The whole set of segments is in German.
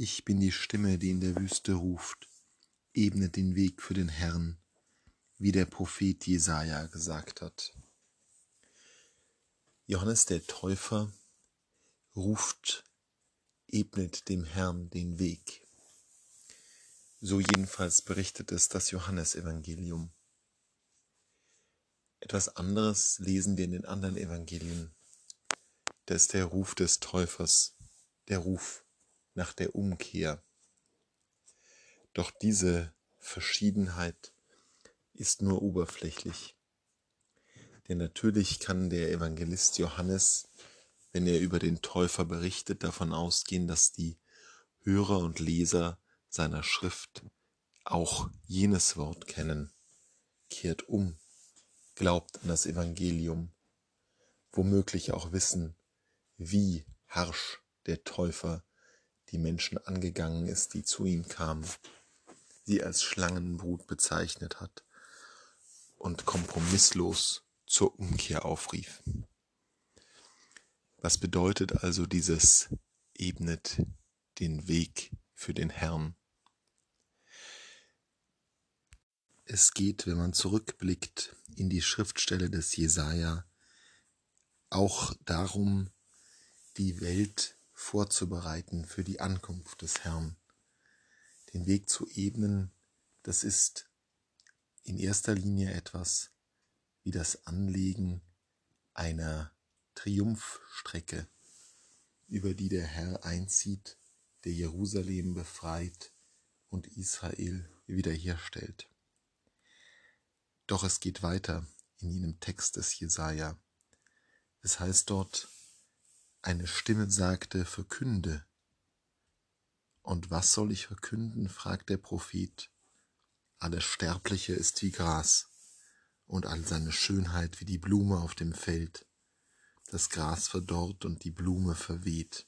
Ich bin die Stimme, die in der Wüste ruft, ebnet den Weg für den Herrn, wie der Prophet Jesaja gesagt hat. Johannes der Täufer ruft, ebnet dem Herrn den Weg. So jedenfalls berichtet es das Johannesevangelium. Etwas anderes lesen wir in den anderen Evangelien. Das ist der Ruf des Täufers, der Ruf nach der Umkehr. Doch diese Verschiedenheit ist nur oberflächlich. Denn natürlich kann der Evangelist Johannes, wenn er über den Täufer berichtet, davon ausgehen, dass die Hörer und Leser seiner Schrift auch jenes Wort kennen. Kehrt um, glaubt an das Evangelium, womöglich auch wissen, wie harsch der Täufer die Menschen angegangen ist, die zu ihm kamen, sie als Schlangenbrut bezeichnet hat und kompromisslos zur Umkehr aufrief. Was bedeutet also dieses ebnet den Weg für den Herrn? Es geht, wenn man zurückblickt in die Schriftstelle des Jesaja, auch darum, die Welt vorzubereiten für die Ankunft des Herrn. Den Weg zu ebnen, das ist in erster Linie etwas wie das Anlegen einer Triumphstrecke, über die der Herr einzieht, der Jerusalem befreit und Israel wiederherstellt. Doch es geht weiter in jenem Text des Jesaja. Es heißt dort, eine Stimme sagte, verkünde. Und was soll ich verkünden? fragt der Prophet. Alles Sterbliche ist wie Gras und all seine Schönheit wie die Blume auf dem Feld. Das Gras verdorrt und die Blume verweht.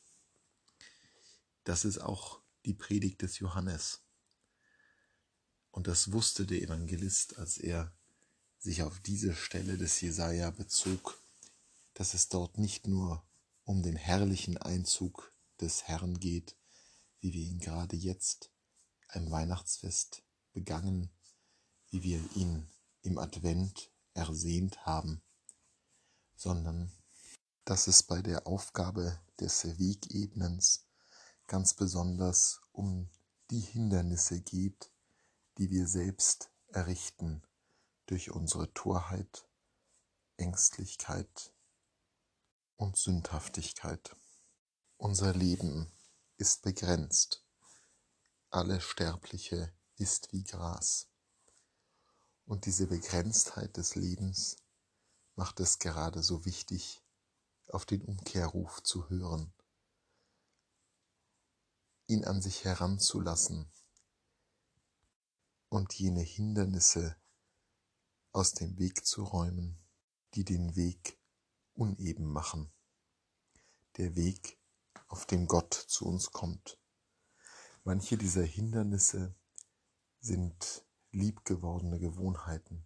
Das ist auch die Predigt des Johannes. Und das wusste der Evangelist, als er sich auf diese Stelle des Jesaja bezog, dass es dort nicht nur um den herrlichen Einzug des Herrn geht, wie wir ihn gerade jetzt im Weihnachtsfest begangen, wie wir ihn im Advent ersehnt haben, sondern dass es bei der Aufgabe des Wegebnens ganz besonders um die Hindernisse geht, die wir selbst errichten durch unsere Torheit, Ängstlichkeit und Sündhaftigkeit. Unser Leben ist begrenzt. Alle Sterbliche ist wie Gras. Und diese Begrenztheit des Lebens macht es gerade so wichtig, auf den Umkehrruf zu hören, ihn an sich heranzulassen und jene Hindernisse aus dem Weg zu räumen, die den Weg uneben machen. Der Weg, auf dem Gott zu uns kommt. Manche dieser Hindernisse sind liebgewordene Gewohnheiten,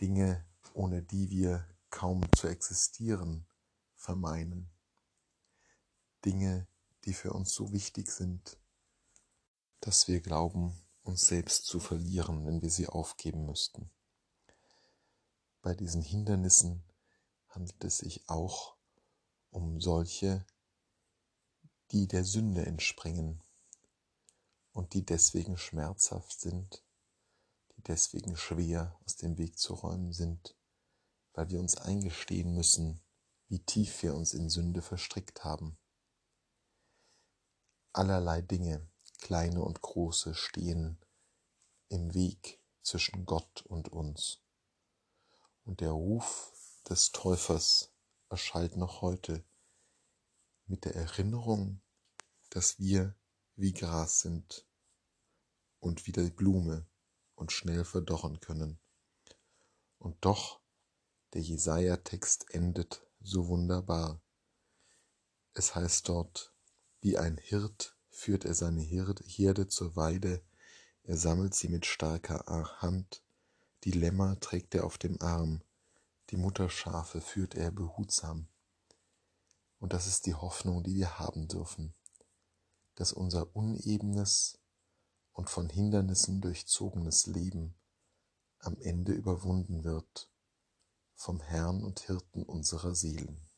Dinge, ohne die wir kaum zu existieren vermeinen, Dinge, die für uns so wichtig sind, dass wir glauben, uns selbst zu verlieren, wenn wir sie aufgeben müssten. Bei diesen Hindernissen handelt es sich auch um solche, die der Sünde entspringen und die deswegen schmerzhaft sind, die deswegen schwer aus dem Weg zu räumen sind, weil wir uns eingestehen müssen, wie tief wir uns in Sünde verstrickt haben. Allerlei Dinge, kleine und große, stehen im Weg zwischen Gott und uns. Und der Ruf des Täufers erschallt noch heute mit der Erinnerung, dass wir wie Gras sind und wie die Blume und schnell verdorren können. Und doch, der Jesaja-Text endet so wunderbar. Es heißt dort, wie ein Hirt führt er seine Herde zur Weide, er sammelt sie mit starker Hand, die Lämmer trägt er auf dem Arm, die Mutterschafe führt er behutsam. Und das ist die Hoffnung, die wir haben dürfen, dass unser unebenes und von Hindernissen durchzogenes Leben am Ende überwunden wird vom Herrn und Hirten unserer Seelen.